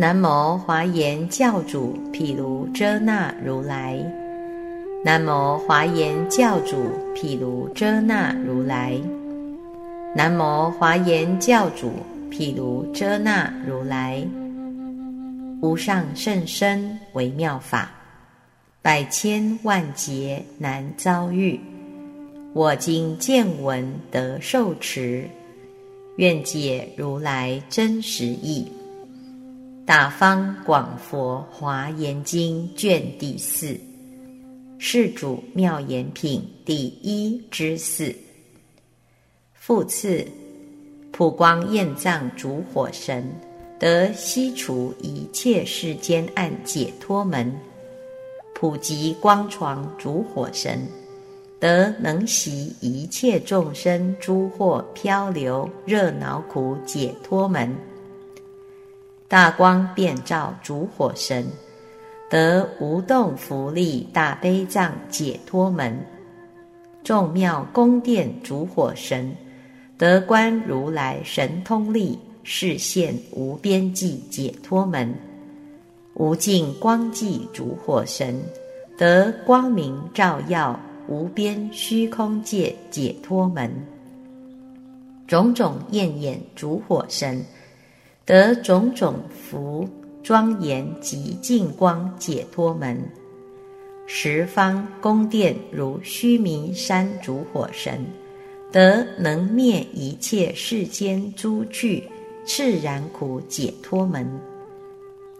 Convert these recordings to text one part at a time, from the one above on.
南无华严教主毗卢遮那如来。南无华严教主毗卢遮那如来。南无华严教主毗卢遮那如来。无上甚深微妙法，百千万劫难遭遇。我今见闻得受持，愿解如来真实义。大方广佛华严经卷第四，世主妙言品第一之四。复次，普光焰藏主火神。得悉除一切世间暗解脱门，普及光床主火神，得能习一切众生诸惑漂流热恼苦解脱门。大光遍照主火神，得无动福利大悲藏解脱门。众妙宫殿主火神，得观如来神通力。视现无边际解脱门，无尽光际主火神得光明照耀无边虚空界解脱门，种种焰眼主火神得种种福庄严及净光解脱门，十方宫殿如须弥山主火神得能灭一切世间诸具。炽然苦解脱门，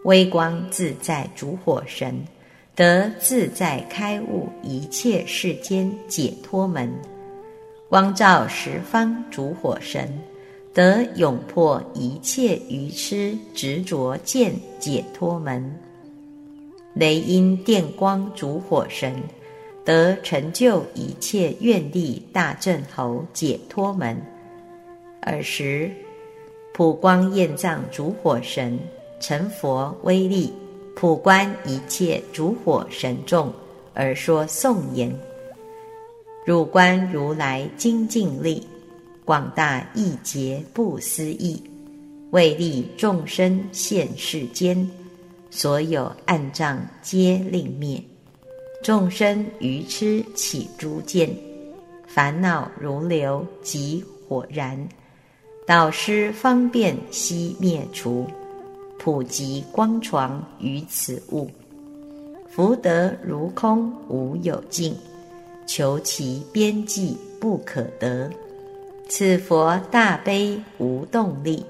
微光自在主火神得自在开悟一切世间解脱门，光照十方主火神得永破一切愚痴执着见解脱门，雷音电光主火神得成就一切愿力大正侯解脱门，尔时。普光焰藏主火神成佛威力，普观一切主火神众而说颂言：汝观如来精进力，广大义劫不思议，为利众生现世间，所有暗障皆令灭，众生愚痴起诸见，烦恼如流即火燃。导师方便悉灭除，普及光床于此物，福德如空无有尽，求其边际不可得。此佛大悲无动力，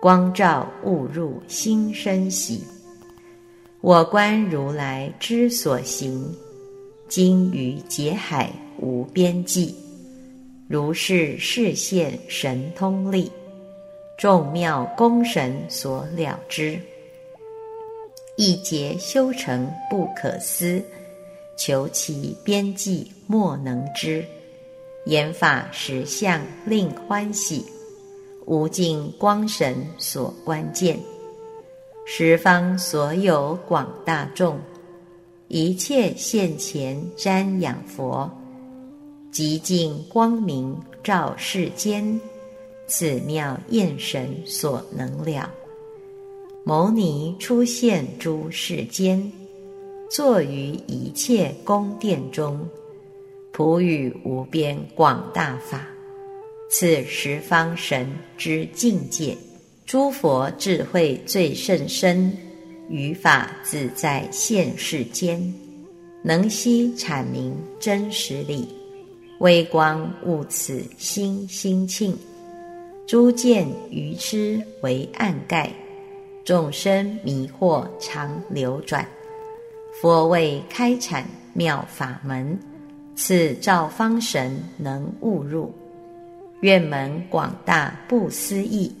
光照悟入心生喜。我观如来之所行，经于劫海无边际。如是示现神通力，众妙功神所了之，一劫修成不可思，求其边际莫能知。言法实相令欢喜，无尽光神所观见，十方所有广大众，一切现前瞻仰佛。极尽光明照世间，此妙焰神所能了。牟尼出现诸世间，坐于一切宫殿中，普语无边广大法。此十方神之境界，诸佛智慧最甚深，于法自在现世间，能悉阐明真实理。微光悟此心心庆，诸见愚痴为暗盖，众生迷惑常流转。佛为开阐妙法门，此照方神能悟入，愿门广大不思议，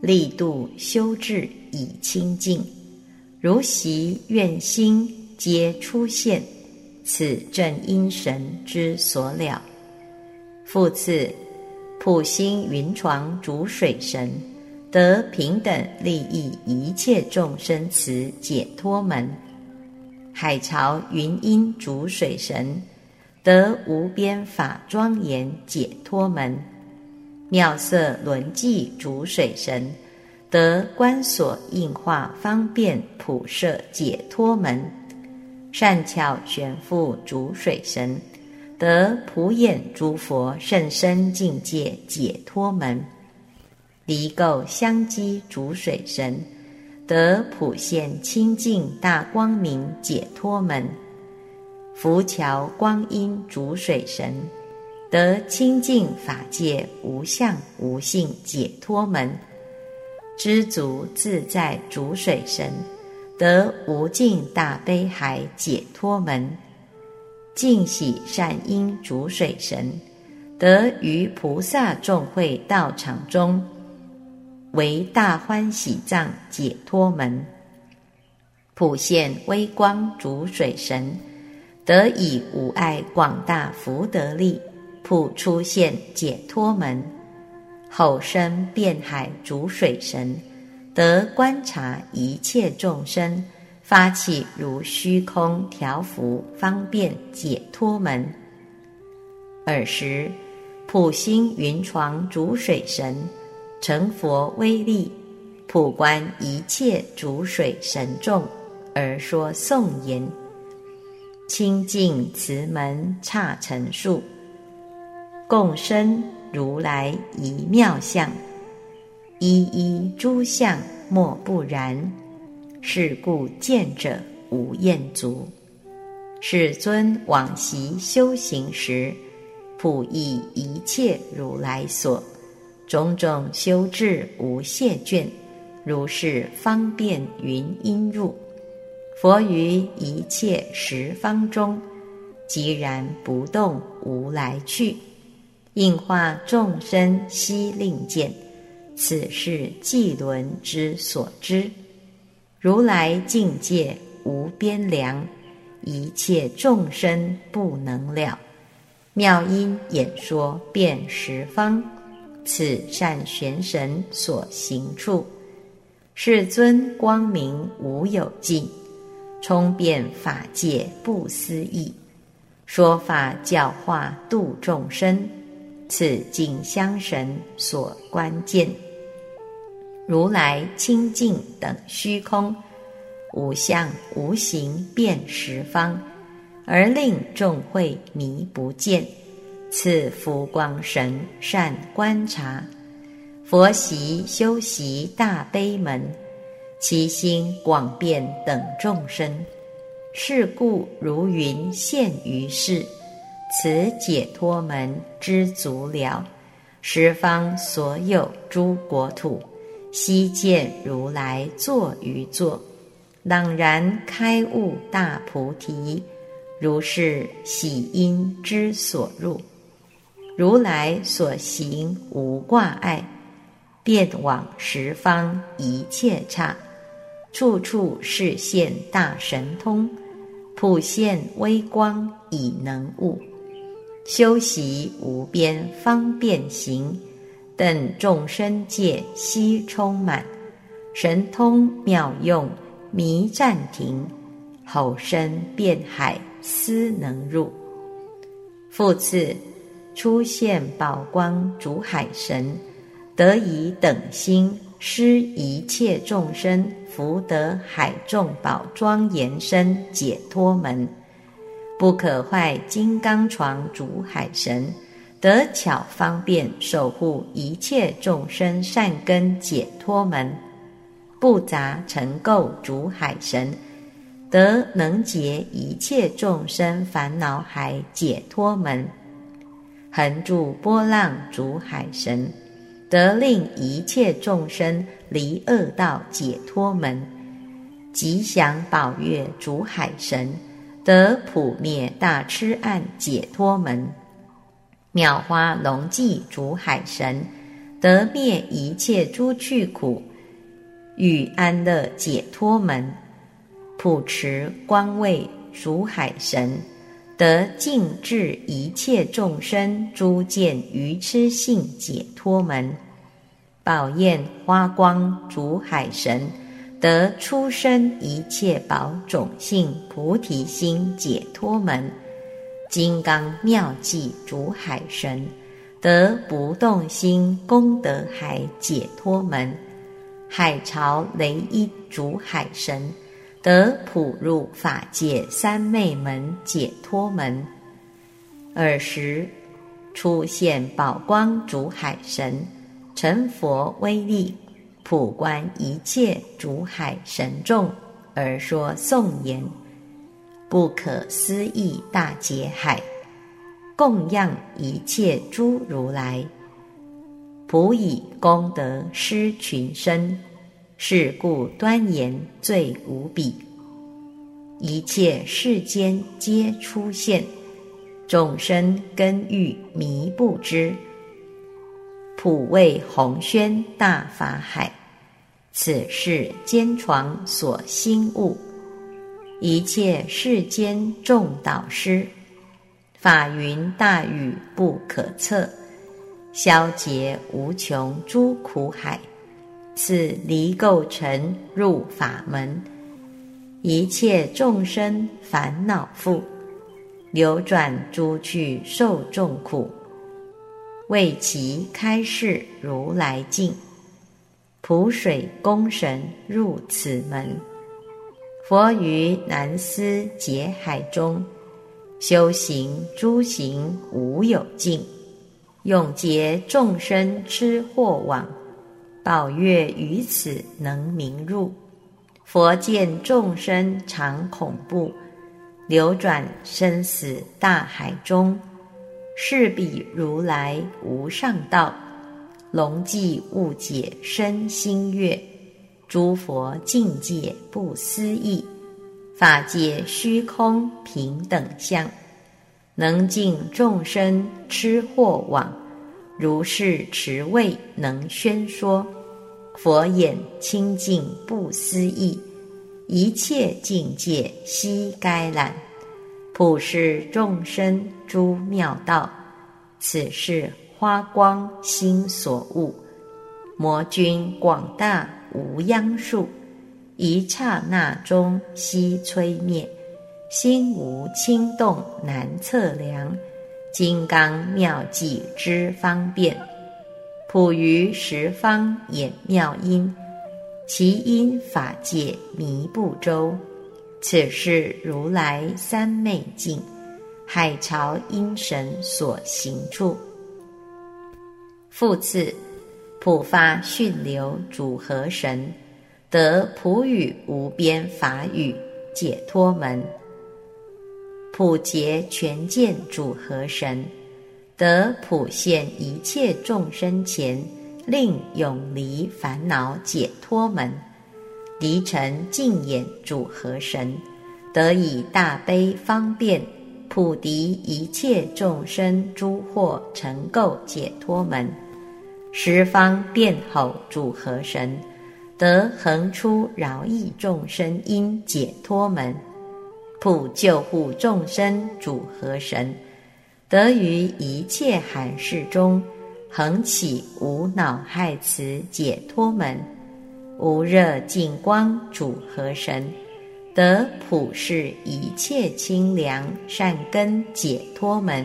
力度修治以清净，如习愿心皆出现。此正因神之所了。复次，普心云床主水神得平等利益一切众生慈解脱门；海潮云音主水神得无边法庄严解脱门；妙色轮寂主水神得观所应化方便普摄解脱门；善巧玄复主水神，得普眼诸佛甚深境界解脱门；离垢相积主水神，得普现清净大光明解脱门；浮桥光阴主水神，得清净法界无相无性解脱门。知足自在主水神，得无尽大悲海解脱门；净喜善因主水神，得于菩萨众会道场中为大欢喜藏解脱门；普现微光主水神，得以无碍广大福德力普出现解脱门。后生遍海主水神，得观察一切众生，发起如虚空调伏方便解脱门。尔时，普星云床主水神，成佛威力，普观一切主水神众，而说颂言：清净慈门刹尘数，共生。如来一妙相，一一诸相莫不然。是故见者无厌足。世尊往昔修行时，普益一切如来所，种种修智无懈倦，如是方便云音入。佛于一切十方中，寂然不动，无来去。应化众生悉令见，此是寂轮之所知。如来境界无边量，一切众生不能了。妙音演说遍十方，此善玄神所行处。世尊光明无有尽，充遍法界不思议。说法教化度众生。此境相神所关键，如来清净等虚空，无相无形遍十方，而令众会迷不见。此福光神善观察，佛习修习大悲门，其心广遍等众生。是故如云现于世。此解脱门知足了，十方所有诸国土，悉见如来坐于座，朗然开悟大菩提，如是喜因之所入，如来所行无挂碍，遍往十方一切刹，处处示现大神通，普现微光以能悟。修习无边方便行，等众生界悉充满，神通妙用弥暂停，吼声遍海思能入。复次出现宝光主海神，得以等心施一切众生福德海众宝庄严身解脱门。不可坏金刚床主海神，得巧方便守护一切众生善根解脱门；不杂尘垢主海神，得能解一切众生烦恼海解脱门；横住波浪主海神，得令一切众生离恶道解脱门；吉祥宝月主海神。得普灭大痴暗解脱门，妙花龙髻主海神，得灭一切诸趣苦，与安乐解脱门，普持光位主海神，得净治一切众生诸见愚痴性解脱门，宝焰花光主海神。得出生一切宝种性菩提心解脱门，金刚妙计主海神，得不动心功德海解脱门，海潮雷音主海神，得普入法界三昧门解脱门。尔时，出现宝光主海神，成佛威力，普观一切主海神众，而说颂言：不可思议大劫海，供养一切诸如来。普以功德施群生，是故端严最无比。一切世间皆出现，众生根欲迷不知。普为宏宣大法海，此是坚床所心悟。一切世间众导师，法云大雨不可测。消劫无穷诸苦海，此离垢尘入法门，一切众生烦恼覆，流转诸趣受众苦，为其开示如来境，普水功神入此门，佛于南思劫海中，修行诸行无有尽。永结众生痴惑网，宝月于此能明入。佛见众生常恐怖，流转生死大海中，是彼如来无上道，龙寂误解身心悦，诸佛境界不思议，法界虚空平等相。能尽众生痴惑网，如是持位能宣说。佛眼清净不思议，一切境界悉该览，普世众生诸妙道。此是花光心所悟，魔君广大无央数，一刹那中悉摧灭。心无轻动难测量，金刚妙计之方便，普于十方演妙音，其因法界迷不周。此是如来三昧境，海潮因神所行处。复次，普发训流主和神，得普语无边法语解脱门。普结全见主和神，得普现一切众生前，令永离烦恼解脱门。离尘净眼主和神，得以大悲方便，普敌一切众生诸惑成垢解脱门。十方便吼主和神，得恒出饶益众生因解脱门。普救护众生主和神，得于一切寒事中，恒起无恼害慈解脱门；无热净光主和神，得普世一切清凉善根解脱门；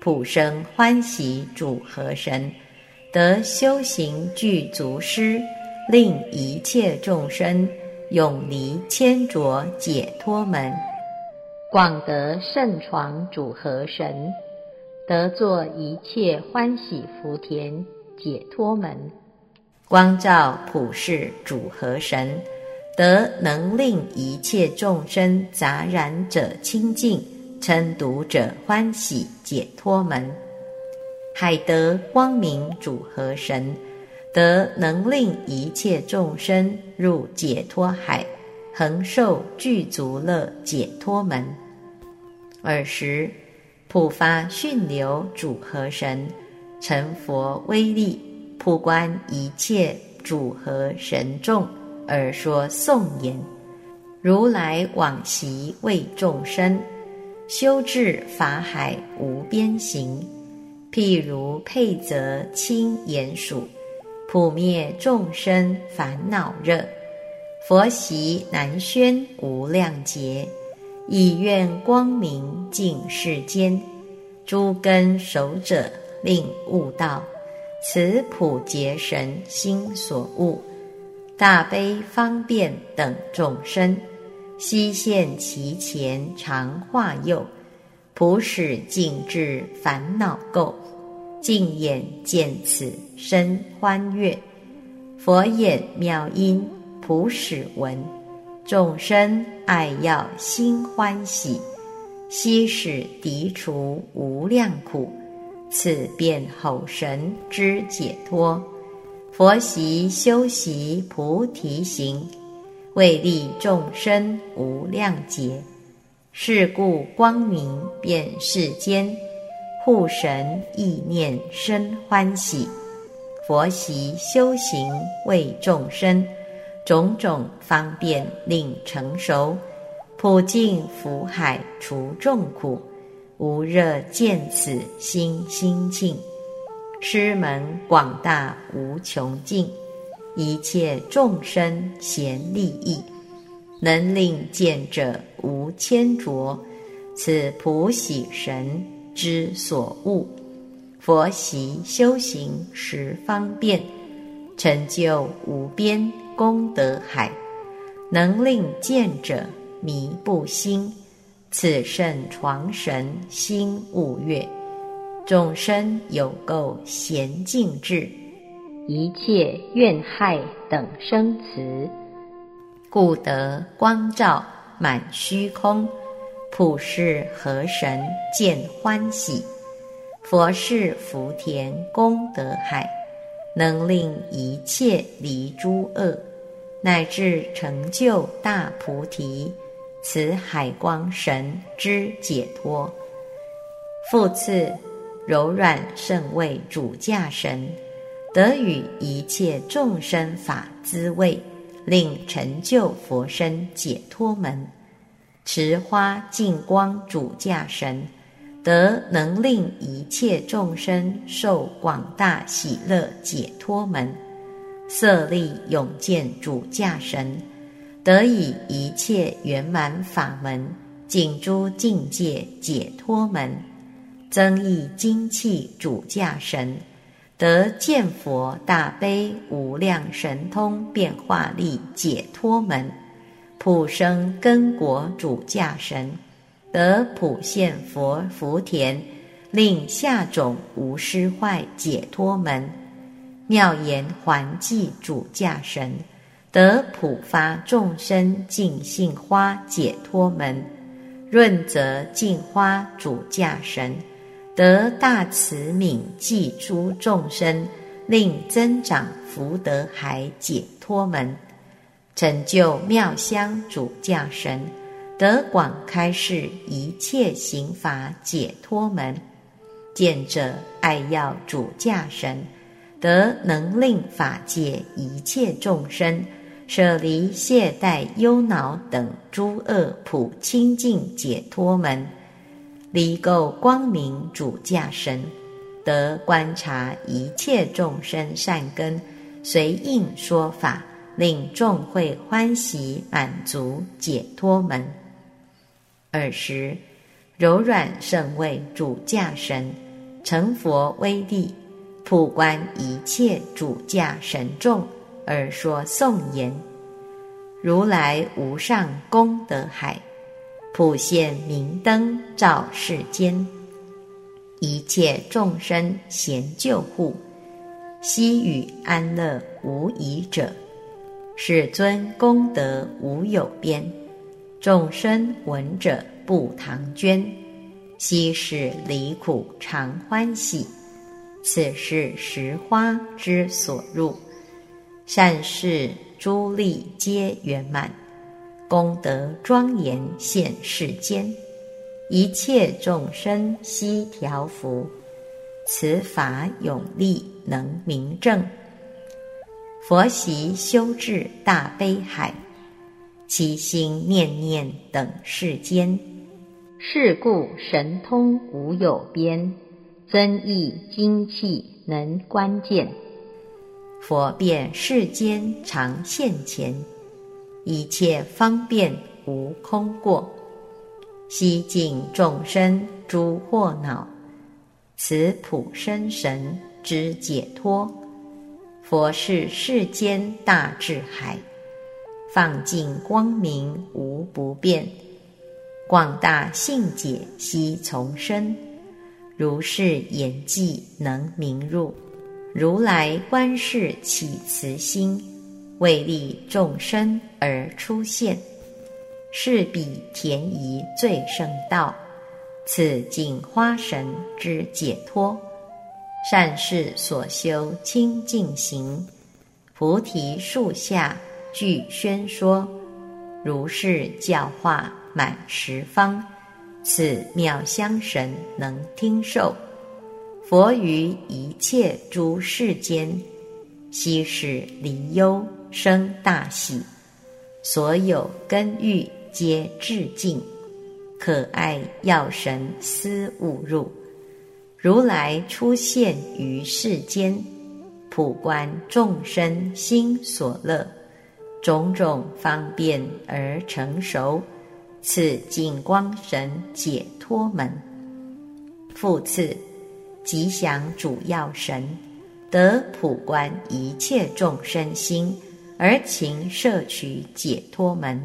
普生欢喜主和神，得修行具足师，令一切众生。永离千浊解脱门，广得圣床主和神，得作一切欢喜福田解脱门，光照普世主和神，得能令一切众生杂染者清净，称读者欢喜解脱门，海得光明主和神。得能令一切众生入解脱海，恒受具足乐解脱门。尔时，普发训流主和神，成佛威力，普观一切主和神众，而说颂言：如来往昔为众生修至法海无边行，譬如佩泽清严数。普灭众生烦恼热，佛习南宣无量劫，以愿光明净世间，诸根守者令悟道，此普劫神心所悟，大悲方便等众生，悉现其前常化佑，普使尽至烦恼垢，净眼见此身欢悦，佛眼妙音普使闻，众生爱要心欢喜，悉使涤除无量苦。此便吼神之解脱，佛习修习菩提行，为利众生无量劫。是故光明遍世间，护神意念生欢喜。佛习修行为众生，种种方便令成熟，普尽福海除众苦。无热见此心心净，师门广大无穷尽，一切众生贤利益，能令见者无牵着。此普喜神之所悟，佛习修行十方便，成就无边功德海，能令见者迷不心。此圣床神心悟月，众生有垢闲静智，一切怨害等生慈，故得光照满虚空，普世河神见欢喜，佛是福田功德海，能令一切离诸恶，乃至成就大菩提。此海光神之解脱，复次柔软圣位主驾神，得与一切众生法滋味，令成就佛身解脱门。持花净光主驾神，得能令一切众生受广大喜乐解脱门。色力永见主驾神。得以一切圆满法门，尽诸境界解脱门，增益精气主驾神，得见佛大悲无量神通变化力解脱门，普生根果主驾神，得普现佛福田，令下种无失坏解脱门，妙言还记主驾神。得普发众生净性花解脱门，润泽净花主驾神，得大慈悯济诸众生，令增长福德海解脱门，成就妙香主驾神，得广开示一切行法解脱门，见者爱要主驾神，得能令法界一切众生。舍离懈怠忧恼等诸恶普清净解脱门，离垢光明主驾神，得观察一切众生善根，随应说法，令众会欢喜满足解脱门。尔时，柔软圣位主驾神，成佛威力，普观一切主驾神众。而说颂言：如来无上功德海，普现明灯照世间，一切众生贤救护，悉与安乐无疑者。世尊功德无有边，众生闻者不唐捐，悉使离苦常欢喜。此是实花之所入。善事诸利皆圆满，功德庄严现世间，一切众生悉调伏。此法永力能明正，佛习修治大悲海，其心念念等世间。是故神通无有边，增益精气能关键。佛遍世间常现前，一切方便无空过，悉尽众生诸惑恼。此普生神之解脱，佛是世间大智海，放尽光明无不变，广大性解悉从生。如是言记能明入，如来观世起慈心，为利众生而出现，是彼田夷最胜道，此尽花神之解脱。善事所修清净行，菩提树下具宣说，如是教化满十方，此妙香神能听受。佛于一切诸世间，悉使离忧生大喜，所有根欲皆致敬，可爱药神思勿入。如来出现于世间，普观众生心所乐，种种方便而成熟，此净光神解脱门。复次，吉祥主要神，得普观一切众生心，而勤摄取解脱门。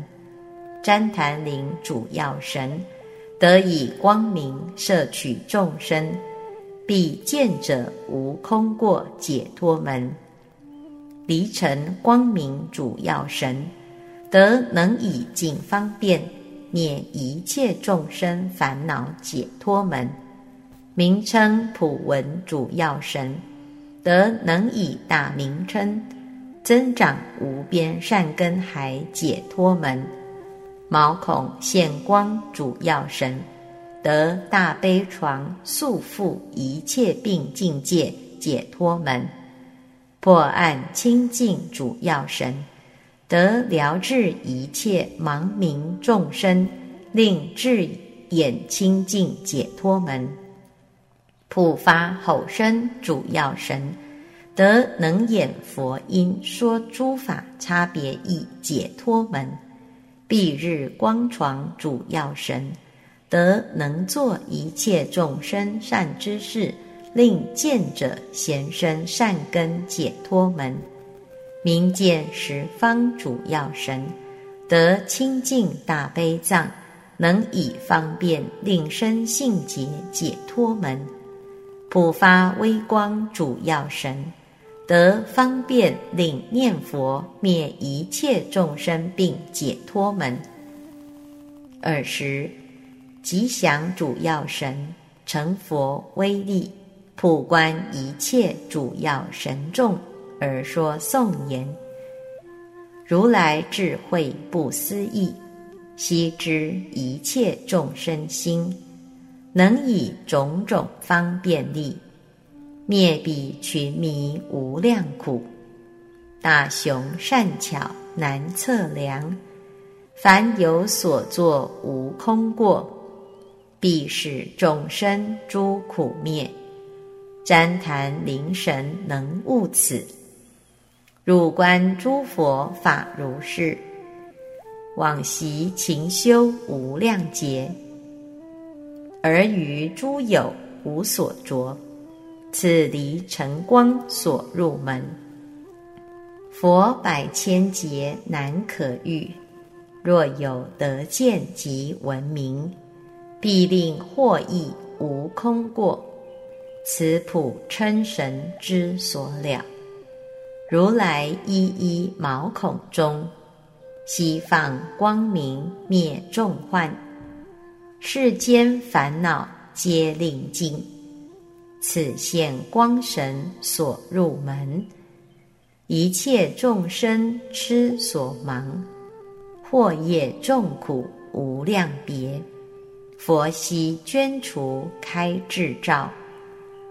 旃檀林主要神，得以光明摄取众生。必见者无空过解脱门，离尘光明主要神，得能以尽方便免一切众生烦恼解脱门，名称普文主要神，得能以大名称增长无边善根海解脱门，毛孔现光主要神。得大悲床速复一切病境界解脱门，破案清净主要神，得疗治一切盲明众生，令智眼清净解脱门，普发吼声主要神，得能演佛音说诸法差别义解脱门，蔽日光床主要神。得能做一切众生善之事，令见者贤生善根解脱门，明见十方主要神，得清净大悲藏，能以方便令生性劫解脱门，普发微光主要神，得方便令念佛灭一切众生病解脱门。尔时。吉祥主要神成佛威力，普观一切主要神众而说颂言：如来智慧不思议，悉知一切众生心，能以种种方便力灭彼群迷无量苦。大雄善巧难测量，凡有所作无空过。必使众生诸苦灭，旃檀灵神能悟此。入观诸佛法如是，往昔勤修无量劫，而于诸有无所着，此离尘光所入门。佛百千劫难可遇，若有得见及闻名。必令获益无空过，此普称神之所了。如来一一毛孔中，悉放光明灭众患，世间烦恼皆令尽。此现光神所入门，一切众生痴所忙，祸业众苦无量别。佛悉捐除开智照，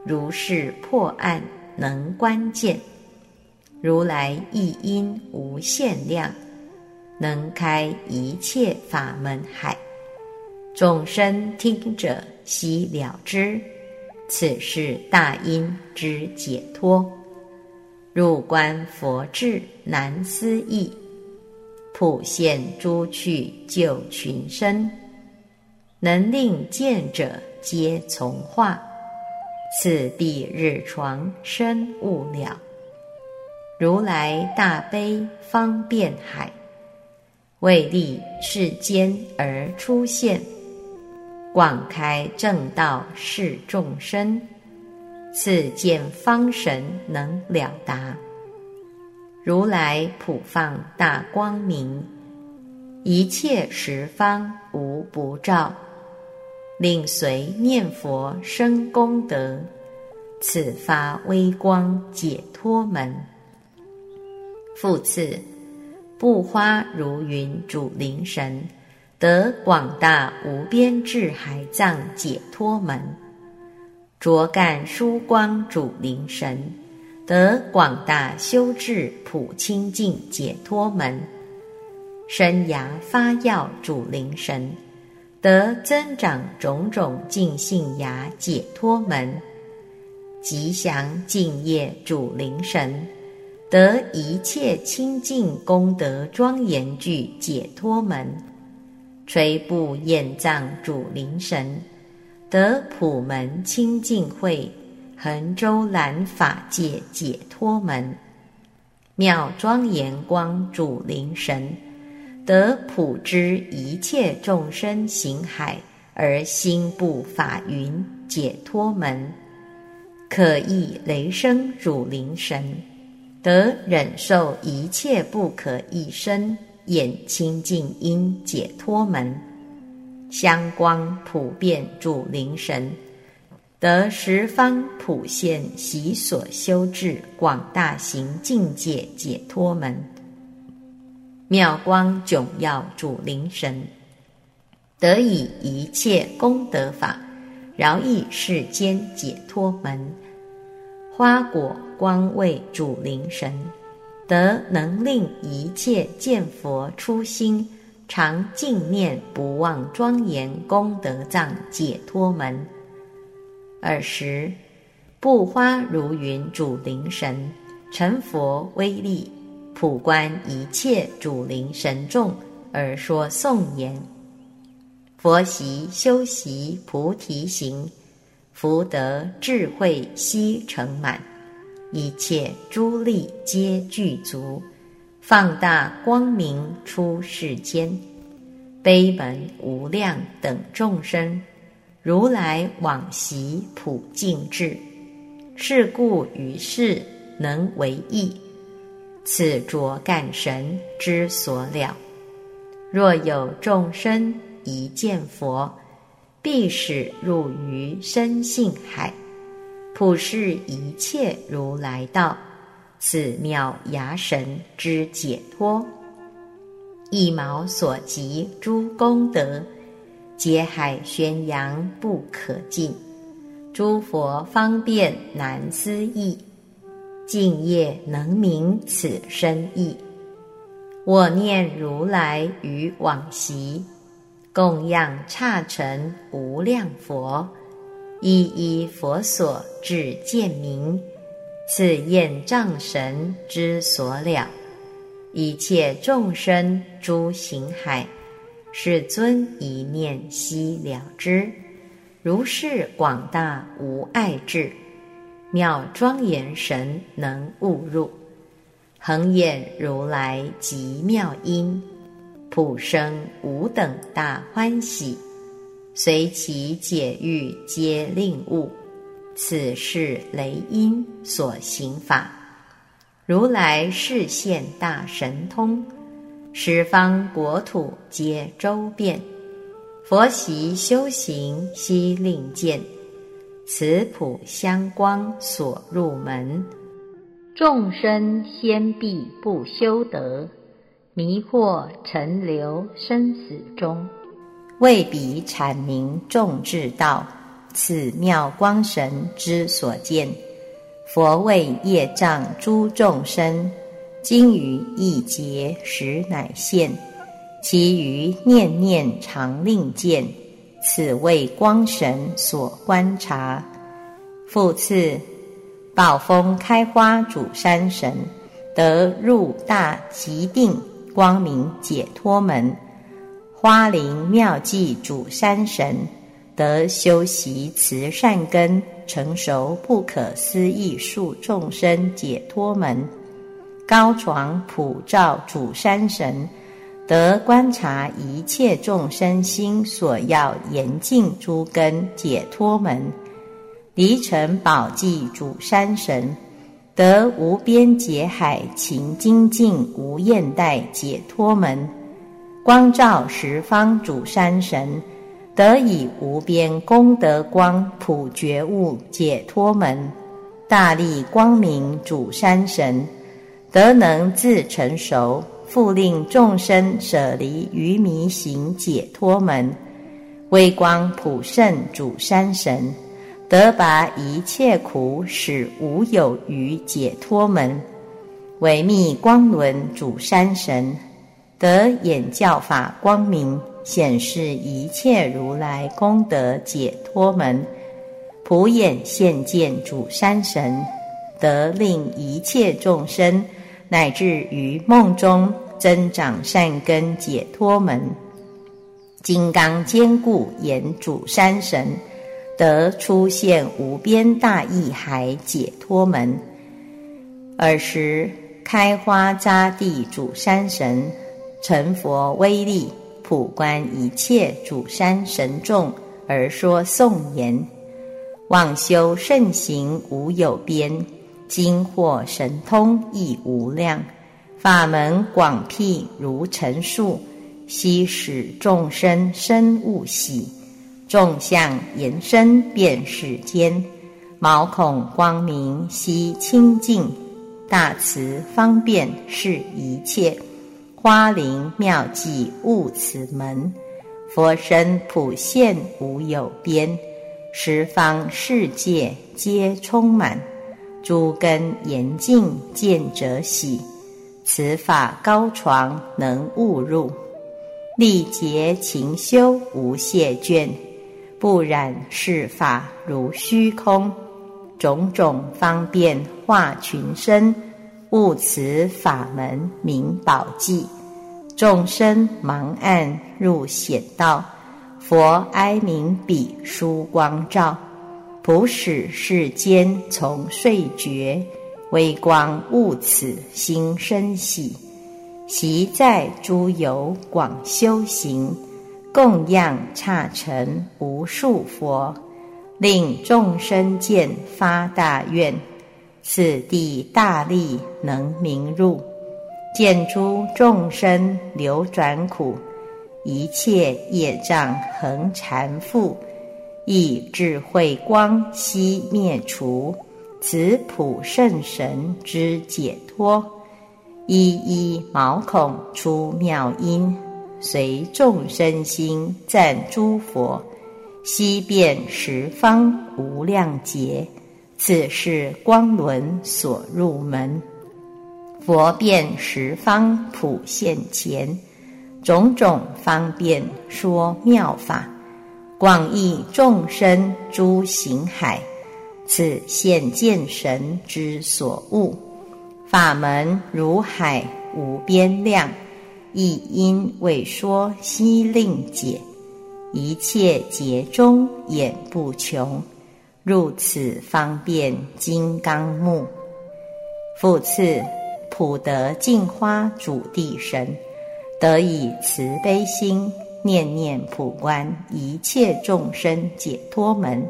如是破案能关键。如来一因无限量，能开一切法门海。众生听者悉了知，此是大因之解脱。入观佛智难思议，普现诸趣救群生。能令见者皆从化，此地日床身悟了。如来大悲方便海，为利世间而出现，广开正道示众生，此见方神能了达。如来普放大光明，一切十方无不照，令随念佛生功德，此发微光解脱门。复次，布花如云主灵神得广大无边智海藏解脱门；卓干殊光主灵神得广大修智普清净解脱门；生涯发耀主灵神得增长种种净性牙解脱门；吉祥净业主灵神。得一切清净功德庄严具解脱门，垂布焰藏主灵神，得普门清净慧恒周兰法界解脱门，妙庄严光主灵神，得普知一切众生行海而心不法云解脱门，可意雷声主灵神。得忍受一切不可一生眼清净因解脱门，香光普遍主灵神，得十方普现习所修智广大行境界解脱门，妙光迥耀主灵神，得以一切功德法饶益世间解脱门。花果光位主灵神，得能令一切见佛初心常静念不忘庄严功德藏解脱门。尔时，布花如云主灵神成佛威力，普观一切主灵神众而说颂言：佛习修习菩提行。福德智慧悉成满，一切诸力皆具足，放大光明出世间，悲门无量等众生，如来往昔普净智，是故于世能为意，此着干神之所了。若有众生一见佛。必使入于生性海，普示一切如来道，此妙牙神之解脱，一毛所及诸功德，皆海宣扬不可尽，诸佛方便难思议，敬业能明此深意。我念如来于往昔。供养刹尘无量佛，一一佛所至见明，此验障神之所了。一切众生诸行海，世尊一念悉了之。如是广大无碍智，妙庄严神能悟入，恒眼如来极妙音。普生无等大欢喜，随其解欲皆令悟，此是雷音所行法。如来示现大神通，十方国土皆周遍。佛习修行悉令见，此普香光所入门。众生先必不修德。迷惑尘流生死中，为彼阐明众智道，此妙光神之所见。佛为业障诸众生，今于一劫时乃现，其余念念常令见，此为光神所观察。复次，宝峰开花主山神得入大极定。光明解脱门，花灵妙计主山神得修习慈善根，成熟不可思议数众生解脱门。高床普照主山神，得观察一切众生心所要严禁诸根解脱门。离尘宝济主山神，得无边劫海勤精进无厌怠解脱门。光照十方主山神。得以无边功德光普觉悟解脱门，大力光明主山神，得能自成熟，复令众生舍离愚迷行解脱门，微光普胜主山神，得拔一切苦使无有余解脱门，维密光轮主山神，得眼教法光明。显示一切如来功德解脱门，普眼现见主山神，得令一切众生乃至于梦中增长善根解脱门。金刚坚固眼主山神，得出现无边大义海解脱门。尔时开花扎地主山神，成佛威力。普观一切主山神众而说颂言：妄修圣行无有边，经获神通亦无量，法门广辟如尘数，悉使众生生悟喜。众相延伸遍世间，毛孔光明悉清净，大慈方便是一切。花灵妙计悟此门，佛身普现无有边，十方世界皆充满，诸根严净见者喜，此法高床能悟入，历劫勤修无懈倦，不染世法如虚空，种种方便化群生。悟此法门名宝济，众生盲暗入显道，佛哀鸣彼殊光照，普使世间从睡觉，微光悟此心生喜，习在诸游广修行，供养刹尘无数佛，令众生见发大愿。此地大力能明入，见诸众生流转苦，一切业障恒缠缚，以智慧光悉灭除。此普圣神之解脱，一一毛孔出妙音，随众生心赞诸佛，悉遍十方无量劫。此是光轮所入门，佛遍十方普现前，种种方便说妙法，广益众生诸行海。此现见神之所悟，法门如海无边量，一因为说悉令解，一切劫中眼不穷。入此方便金刚木，复次普得净花主地神，得以慈悲心念念普观一切众生解脱门；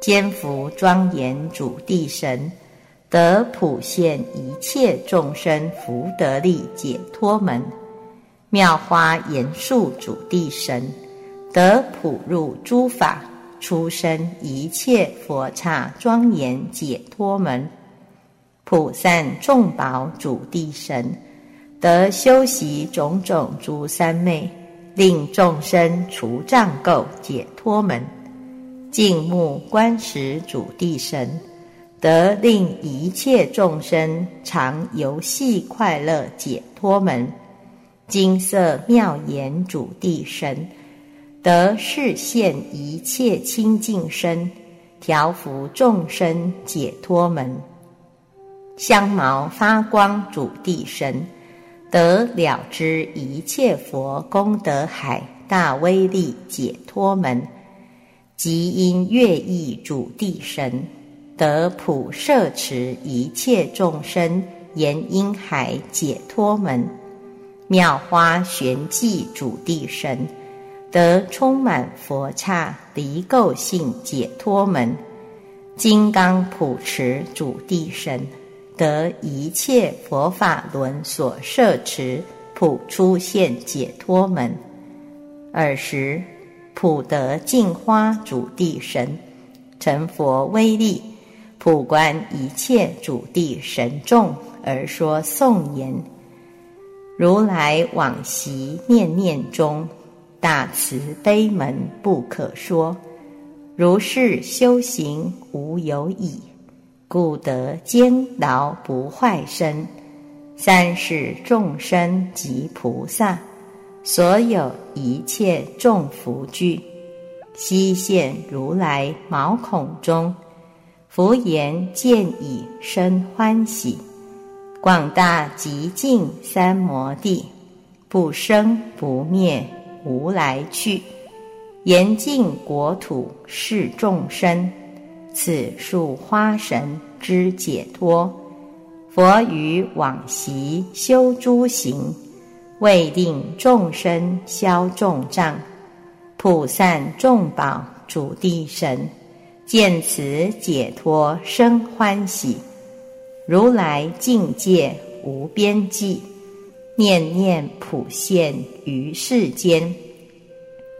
坚福庄严主地神，得普现一切众生福德力解脱门；妙花严树主地神，得普入诸法。出生一切佛刹庄严解脱门，普散众宝主地神，得修习种种诸三昧，令众生除障垢解脱门；净目观时主地神，得令一切众生常游戏快乐解脱门；金色妙言主地神。得视现一切清净身，调伏众生解脱门；香毛发光主地神，得了知一切佛功德海大威力解脱门；即因乐意主地神，得普摄持一切众生言音海解脱门，妙花玄寂主地神得充满佛刹离垢性解脱门，金刚普持主地神得一切佛法轮所摄持普出现解脱门。尔时，普得净花主地神成佛威力，普观一切主地神众而说颂言：如来往昔念念中，大慈悲门不可说，如是修行无有已，故得坚牢不坏身，三世众生及菩萨。所有一切众福具，悉现如来毛孔中，福言见已生欢喜，广大极尽三摩地，不生不灭。无来去，严净国土是众生，此树花神之解脱，佛于往昔修诸行。为令众生消众障，普散众宝主地神，见此解脱生欢喜。如来境界无边际，念念普现于世间。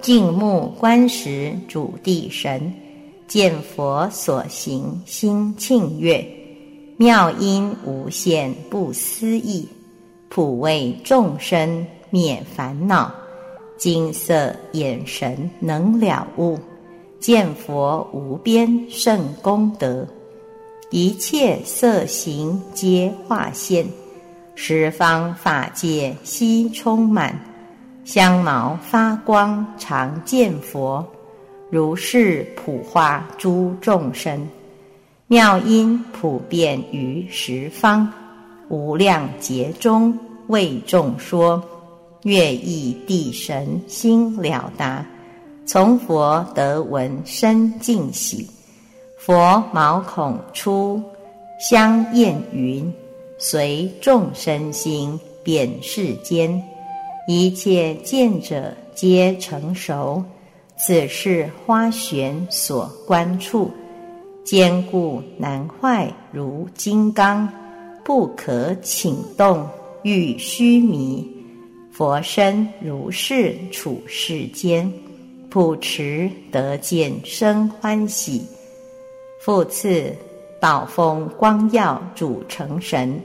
静目观时主地神，见佛所行心庆悦，妙音无限不思议。普为众生灭烦恼，金色眼神能了悟，见佛无边胜功德，一切色形皆化现，十方法界悉充满，香毛发光常见佛，如是普化诸众生，妙音普遍于十方。无量劫中为众说，乐意地神心了达，从佛得闻身尽喜。佛毛孔出香焰云，随众生心遍世间，一切见者皆成熟。此是花玄所观处，坚固难坏如金刚。不可请动，欲虚弥。佛身如是处世间，普持得见生欢喜。复次，宝风光耀主成神，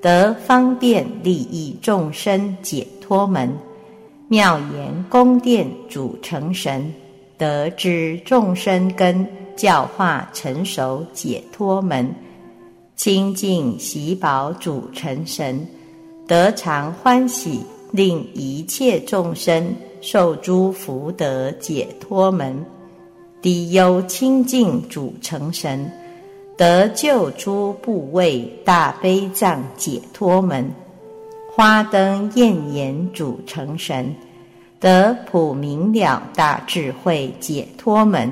得方便利益众生解脱门。妙言宫殿主成神，得知众生根教化成熟解脱门。清净喜宝主成神，得常欢喜，令一切众生受诸福德解脱门。低忧清净主成神，得救诸部位大悲藏解脱门。花灯艳颜主成神，得普明了大智慧解脱门。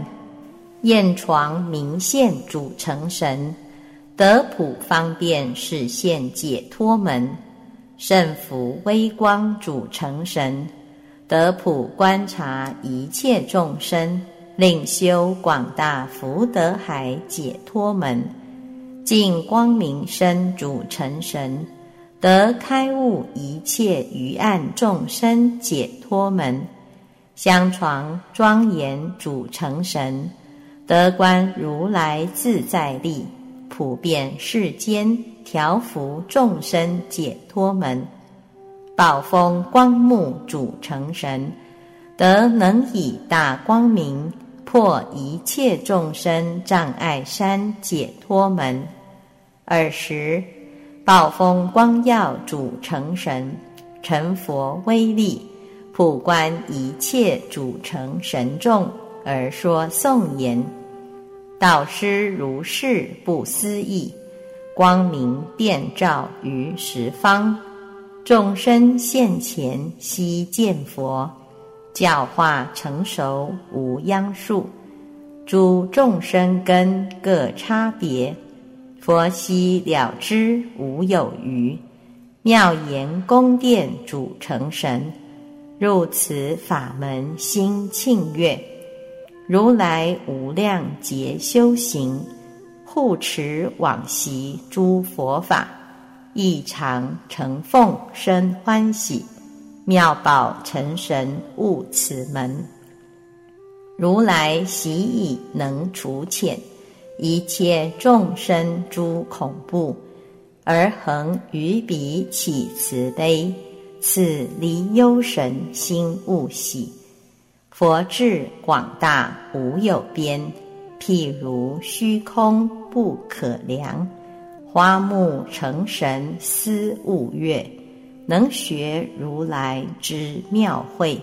焰床明现主成神。得普方便示现解脱门，圣福微光主成神，得普观察一切众生，令修广大福德海解脱门，净光明身主成神，得开悟一切余暗众生解脱门，相床庄严主成神，得观如来自在力。普遍世间调伏众生解脱门，宝风光目主成神，得能以大光明破一切众生障碍山解脱门。尔时，宝峰光耀主成神，成佛威力，普观一切主成神众而说颂言。导师如是不思议，光明遍照于十方，众生现前悉见佛，教化成熟无央数，诸众生根各差别，佛悉了知无有余。妙言宫殿主成神，入此法门心庆悦。如来无量劫修行，护持往昔诸佛法，异常承奉生欢喜。妙宝成神悟此门，如来习以能除遣一切众生诸恐怖。而恒于彼起慈悲，此离忧神心勿喜。佛智广大无有边，譬如虚空不可量。花木成神思悟悦，能学如来之妙慧。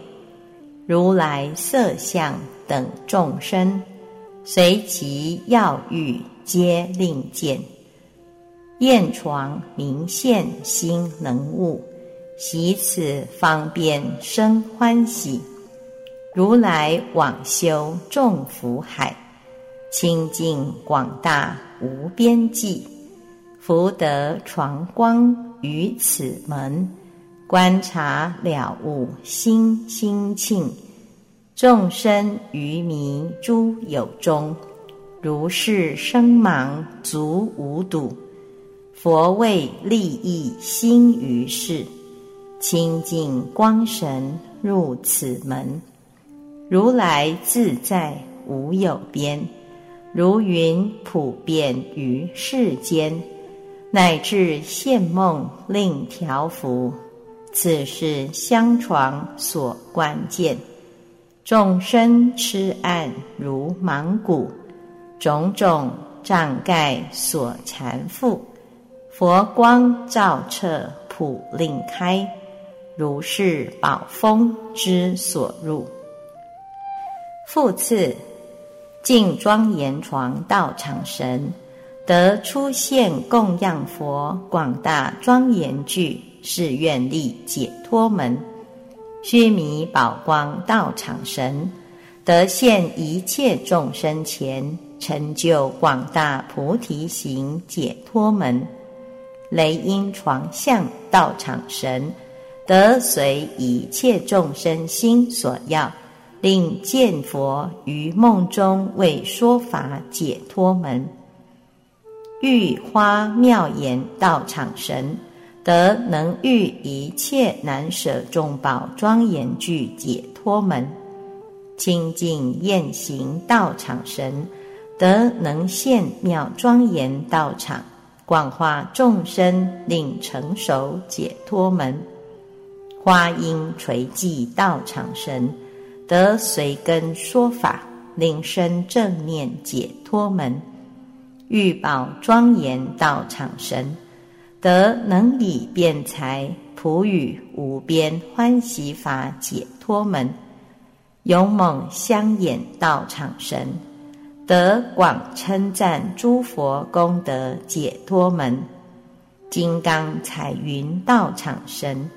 如来色相等众生，随其要欲皆令见。燕床明现心能悟，习此方便生欢喜。如来往修众福海，清净广大无边际。福德传光于此门，观察了悟心清净。众生愚迷诸有中，如是生盲足无睹。佛为利益心于世，清净光神入此门，如来自在无有边，如云普遍于世间，乃至现梦令调伏，此是相传所关键。众生痴暗如盲谷，种种障盖所缠缚。佛光照彻普令开，如是宝峰之所入。复次，净庄严床道场神得出现供养佛广大庄严具，是愿力解脱门。须弥宝光道场神得现一切众生前，成就广大菩提行解脱门。雷音床相道场神，得随一切众生心所要，令见佛于梦中为说法解脱门。玉花妙言道场神，得能遇一切难舍众宝庄严具解脱门。清净宴行道场神，得能现妙庄严道场。广化众生，令成熟解脱门。花音垂寂道场神，得随根说法，令生正念解脱门。玉宝庄严道场神，得能以辩才普语无边欢喜法解脱门。勇猛香眼道场神。得广称赞诸佛功德解脱门，金刚彩云道场神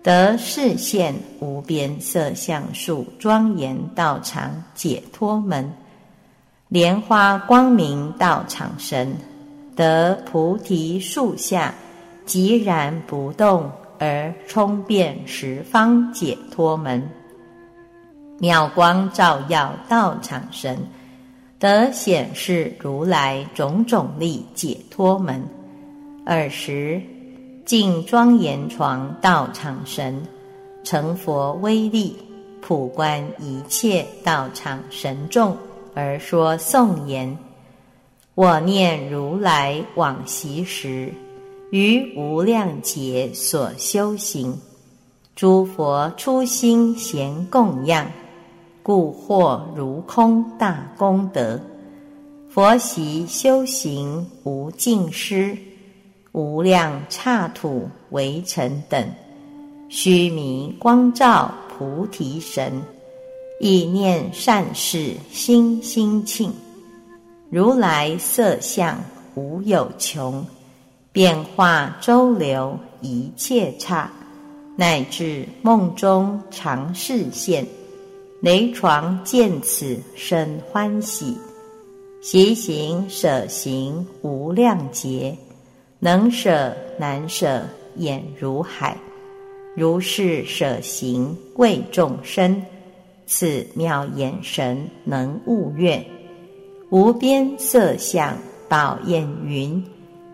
得视现无边色相数庄严道场解脱门，莲花光明道场神得菩提树下寂然不动而充遍十方解脱门，妙光照耀道场神。得显示如来种种力解脱门。尔时，净庄严床道场神成佛威力，普观一切道场神众，而说颂言：我念如来往昔时，于无量劫所修行，诸佛初心咸供养。故获如空大功德，佛习修行无尽施，无量刹土为尘等，须弥光照菩提神，意念善事心心庆，如来色相无有穷，变化周流一切刹，乃至梦中常视现。雷床见此生欢喜，习行舍行无量劫，能舍难舍眼如海。如是舍行为众生，此妙眼神能悟愿。无边色相宝焰云，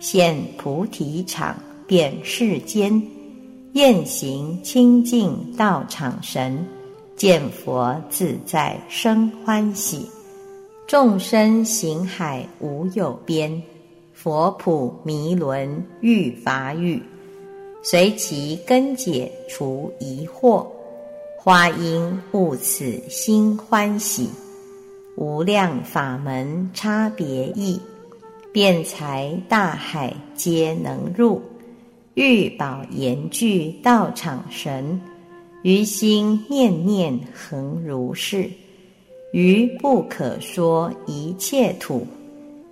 现菩提场遍世间。宴行清净道场神，见佛自在生欢喜。众生行海无有边，佛普弥轮欲法语，随其根解除疑惑，花因悟此心欢喜。无量法门差别异，辩才大海皆能入。欲宝严具道场神，于心念念恒如是。于不可说一切土，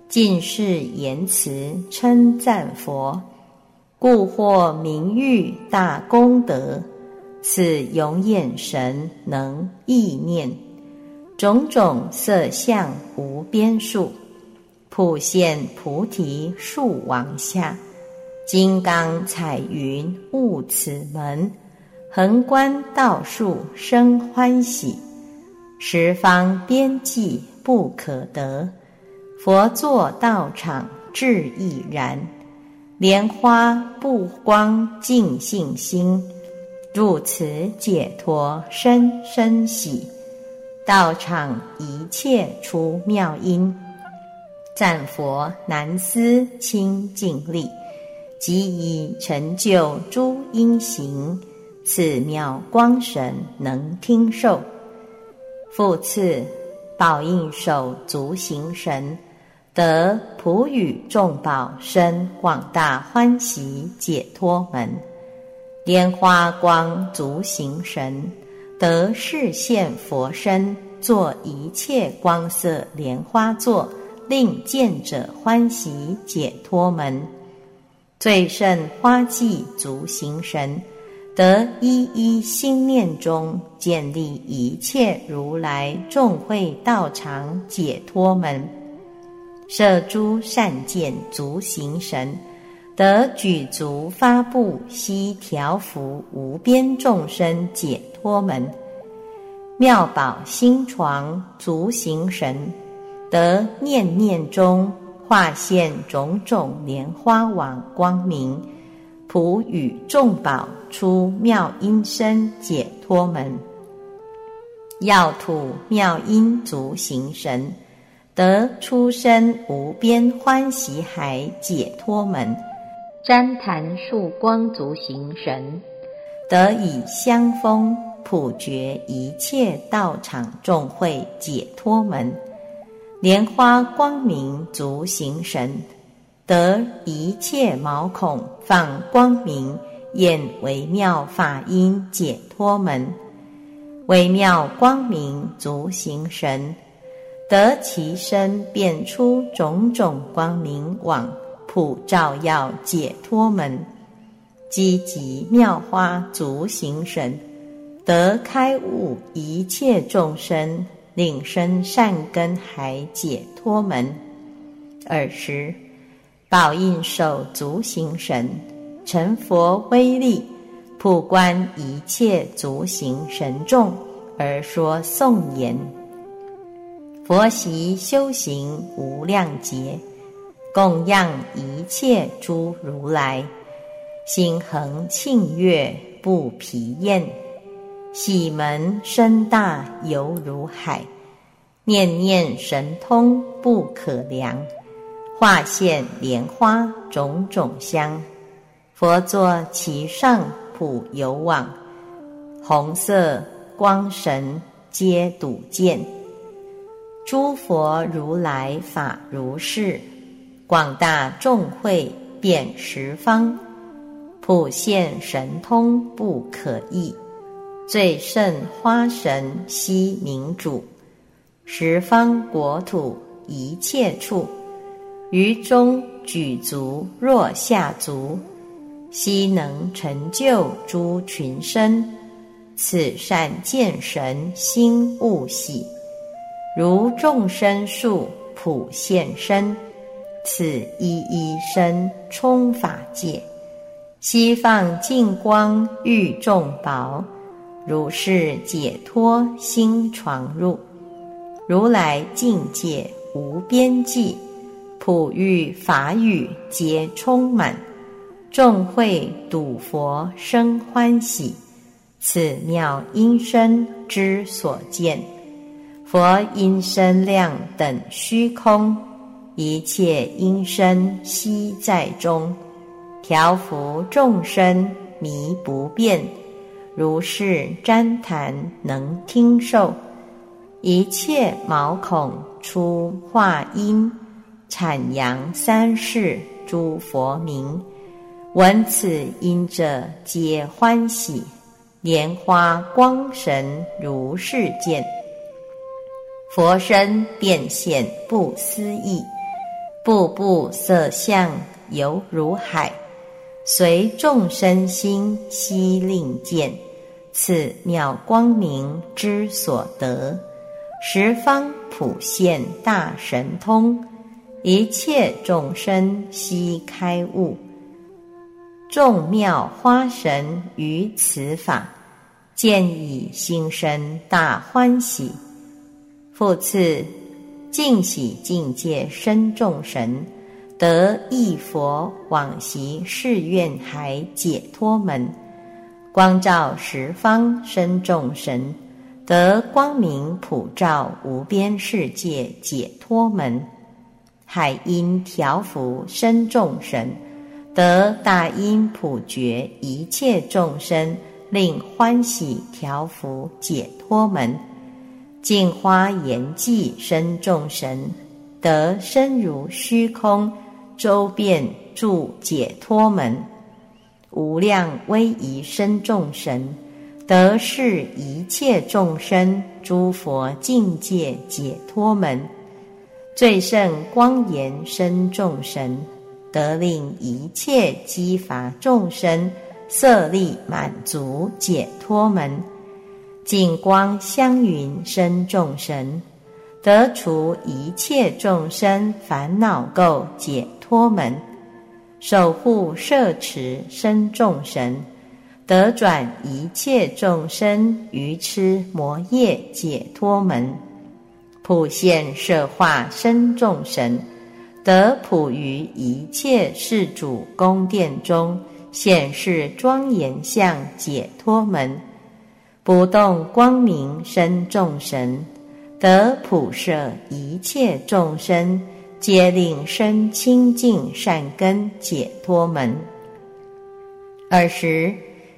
尽是言辞称赞佛，故获名誉大功德。此永眼神能意念，种种色相无边数，普现菩提树王下，金刚彩云悟此门，横观道树生欢喜。十方边际不可得，佛作道场智亦然。莲花不光净性心，入此解脱深深喜。道场一切出妙音，赞佛难思清净力，即以成就诸因行。此妙光神能听受。复次，宝应手足行神得普与众宝生广大欢喜解脱门；莲花光足行神得视现佛身作一切光色莲花座，令见者欢喜解脱门；最胜花季足行神。得一一心念中建立一切如来众会道场解脱门，设诸善见足行神，得举足发布悉调伏无边众生解脱门，妙宝心床足行神，得念念中化现种种莲花网光明。普与众宝出妙音声解脱门，要土妙音足行神得出生无边欢喜海解脱门，旃檀树光足行神。得以香风普觉一切道场众会解脱门，莲花光明足行神。得一切毛孔放光明，演微妙法音解脱门，微妙光明足行神，得其身变出种种光明网，普照耀解脱门，积极妙花足行神，得开悟一切众生，令生善根海解脱门，尔时。宝应手足行神，成佛威力，普观一切足行神众，而说颂言：佛习修行无量劫，供养一切诸如来，心恒庆悦不疲厌，喜门深大犹如海，念念神通不可量。化现莲花种种香，佛坐其上普游往，红色光神皆睹见。诸佛如来法如是，广大众会遍十方，普现神通不可议。最胜花神悉明主，十方国土一切处。于中举足若下足，悉能成就诸群生。此善见神心勿喜，如众生数普现身，此一一身充法界，西放净光欲众宝，如是解脱心床入，如来境界无边际，普欲法语皆充满，众会睹佛生欢喜，此妙音声之所见。佛音声量等虚空，一切音声悉在中，调伏众生迷不变，如是旃檀能听受，一切毛孔出化音，阐扬三世诸佛名，闻此音者皆欢喜，莲花光神如是见。佛身变现不思议，步步色相犹如海，随众生心悉令见，此妙光明之所得，十方普现大神通，一切众生悉开悟，众妙花神于此法，见以心生大欢喜。复次，净喜境界身众神，得一佛往昔誓愿海解脱门，光照十方身众神，得光明普照无边世界解脱门，海因调伏身众神，得大音普觉一切众生，令欢喜调伏解脱门。净花严寂身众神，得身如虚空，周遍住解脱门；无量威仪身众神，得是一切众生诸佛境界解脱门；最胜光严身众神，得令一切积乏众生色力满足解脱门。净光香云生众神，得除一切众生烦恼垢解脱门；守护摄持生众神，得转一切众生愚痴魔业解脱门；普现摄化身众神，得普于一切世主宫殿中显示庄严相解脱门。不动光明生众神，得普摄一切众生，皆令生清净善根解脱门。尔时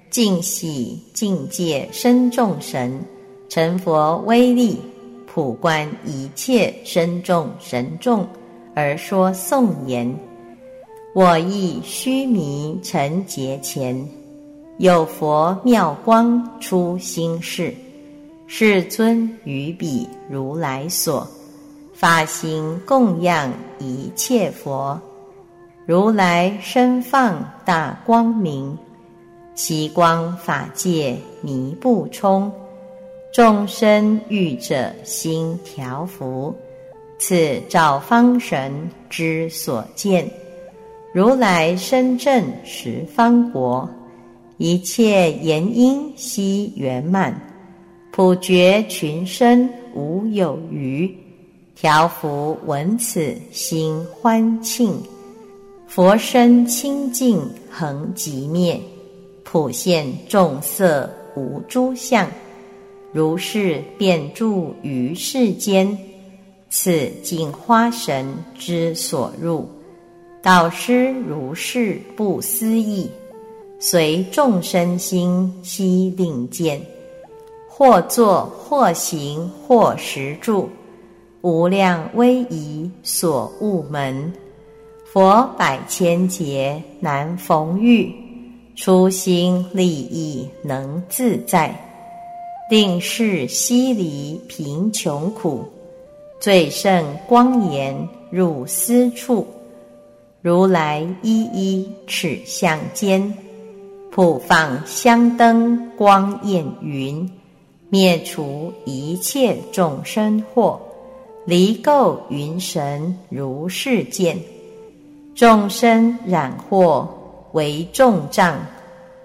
净喜境界生众神，成佛威力，普观一切身众神众，而说颂言：我亦须弥成劫前。有佛妙光出心世，世尊于彼如来所，发行供养一切佛，如来身放大光明，其光法界弥不充，众生欲者心调伏，此照方神之所见，如来身正十方国。一切言音悉圆满，普觉群生无有余，调伏闻此心欢庆，佛身清净恒寂灭，普现众色无诸相，如是遍住于世间，此净花神之所入，导师如是不思议。随众生心悉令见，或坐或行或食住，无量威仪所悟门。佛百千劫难逢遇，初心利益能自在，令世悉离贫穷苦，最胜光颜入私处，如来一一尺相间。普放香灯光焰云，灭除一切众生惑，离垢云神如是见，众生染惑为众障，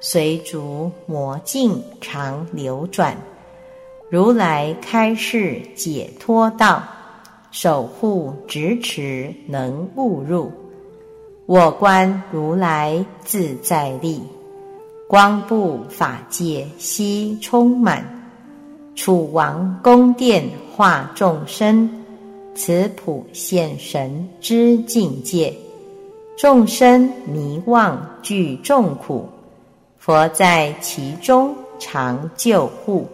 随逐魔境常流转。如来开示解脱道，守护执持能悟入。我观如来自在力，光布法界悉充满。楚王宫殿化众生。此普现神之境界，众生迷妄具众苦，佛在其中常救护，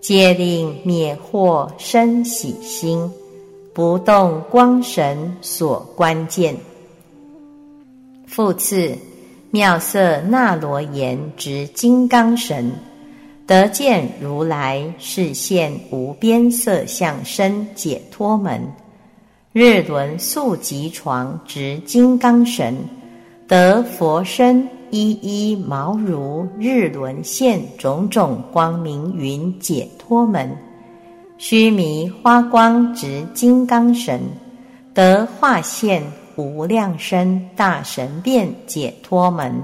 皆令灭惑生喜心，不动光神所关键。复次，妙色那罗延执金刚神，得见如来是现无边色相身解脱门，日轮速集床执金刚神，得佛身一一毛如日轮现种种光明云解脱门，须弥花光执金刚神，得化现无量身大神变解脱门，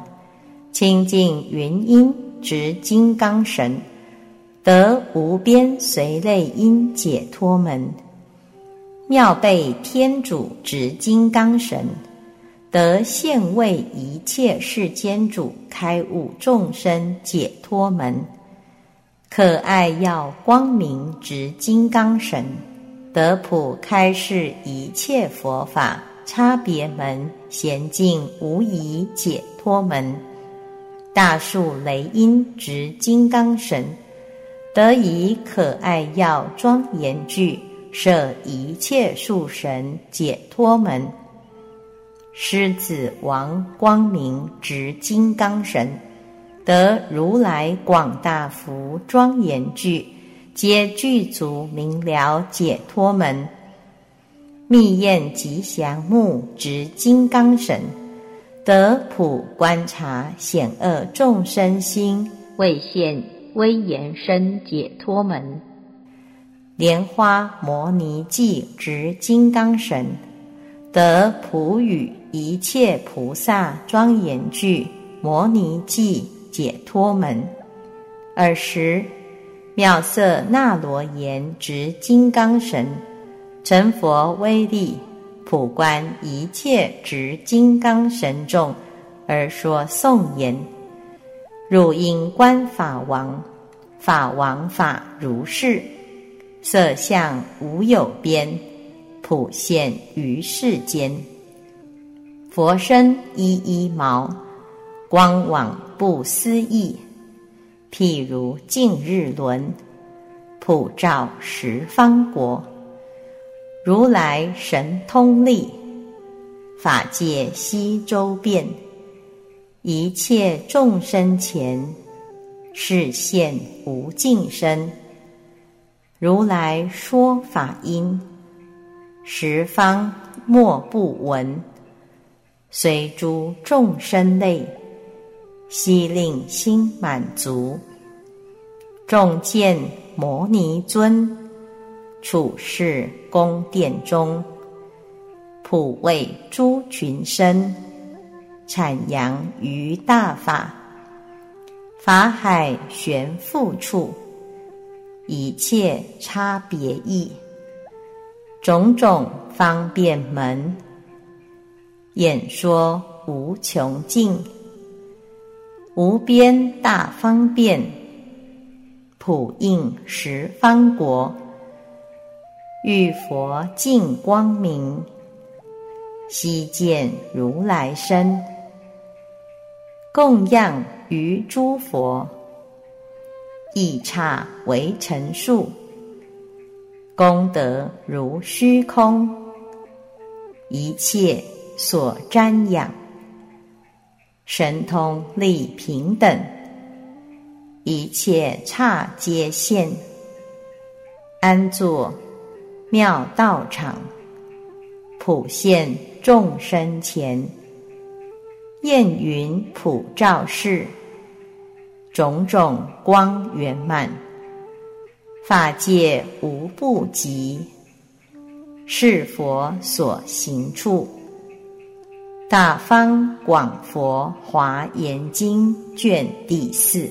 清净云音。执金刚神，得无边随类因解脱门；妙被天主执金刚神，得现为一切世间主开悟众生解脱门；可爱耀光明执金刚神，得普开示一切佛法差别门娴静无疑解脱门。大树雷音执金刚神，得以可爱耀庄严具，摄一切树神解脱门。狮子王光明执金刚神，得如来广大福庄严具，皆具足明了解脱门。密焰吉祥木执金刚神。得普观察险恶众生心，为现威严身解脱门。莲花摩尼髻执金刚神，得普与一切菩萨庄严具摩尼髻解脱门。尔时妙色那罗延执金刚神，成佛威力。普观一切执金刚神众，而说颂言：汝应观法王，法王法如是，色相无有边，普现于世间。佛身一一毛，光往不思议，譬如净日轮，普照十方国。如来神通力，法界悉周遍，一切众生前，示现无尽身。如来说法音，十方莫不闻。随诸众生类，悉令心满足。众见摩尼尊。处世宫殿中，普为诸群生阐扬于大法，法海玄复处，一切差别意，种种方便门，演说无穷尽，无边大方便，普应十方国。遇佛净光明，悉见如来身，供养于诸佛，一刹为成数，功德如虚空，一切所瞻仰，神通力平等，一切刹皆现，安坐。妙道场，普现众生前，焰云普照世，种种光圆满，法界无不及，是佛所行处。大方广佛华严经卷第四。